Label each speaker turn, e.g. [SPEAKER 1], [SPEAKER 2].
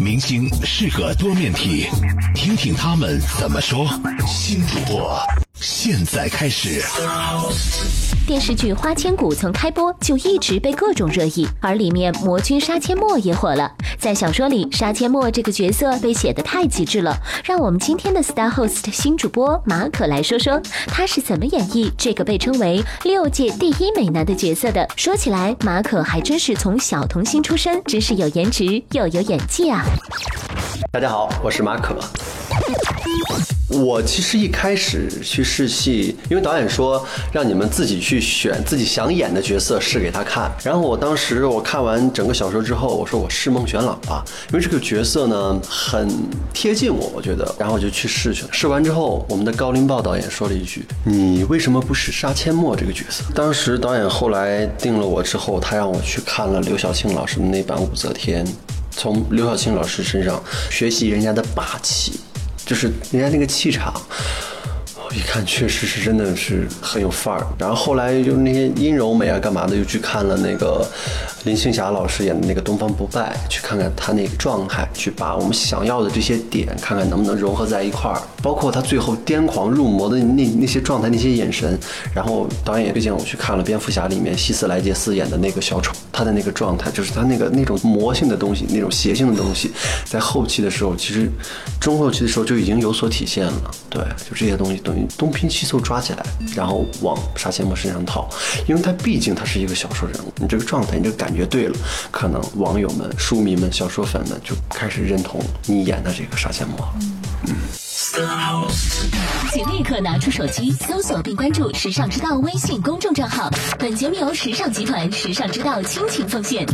[SPEAKER 1] 明星是个多面体，听听他们怎么说。新主播现在开始。
[SPEAKER 2] 电视剧《花千骨》从开播就一直被各种热议，而里面魔君杀阡陌也火了。在小说里，杀阡陌这个角色被写得太极致了。让我们今天的 Star Host 新主播马可来说说，他是怎么演绎这个被称为六界第一美男的角色的。说起来，马可还真是从小童星出身，真是有颜值又有演技啊！
[SPEAKER 3] 大家好，我是马可。我其实一开始去试戏，因为导演说让你们自己去选自己想演的角色试给他看。然后我当时我看完整个小说之后，我说我试孟玄朗吧，因为这个角色呢很贴近我，我觉得。然后我就去试去了。试完之后，我们的高林豹导演说了一句：“你为什么不试杀阡陌这个角色？”当时导演后来定了我之后，他让我去看了刘晓庆老师的那版《武则天》，从刘晓庆老师身上学习人家的霸气。就是人家那个气场，一看确实是真的是很有范儿。然后后来就那些阴柔美啊，干嘛的，又去看了那个林青霞老师演的那个《东方不败》，去看看他那个状态，去把我们想要的这些点，看看能不能融合在一块儿。包括他最后癫狂入魔的那那些状态、那些眼神。然后导演也推荐我去看了《蝙蝠侠》里面希斯莱杰斯演的那个小丑。他的那个状态，就是他那个那种魔性的东西，那种邪性的东西，在后期的时候，其实中后期的时候就已经有所体现了。对，就这些东西等于东拼西凑抓起来，然后往杀阡陌身上套，因为他毕竟他是一个小说人物，你这个状态，你这个感觉对了，可能网友们、书迷们、小说粉们就开始认同你演的这个杀阡陌了。嗯。
[SPEAKER 2] 请立刻拿出手机搜索并关注“时尚之道”微信公众账号。本节目由时尚集团时尚之道倾情奉献。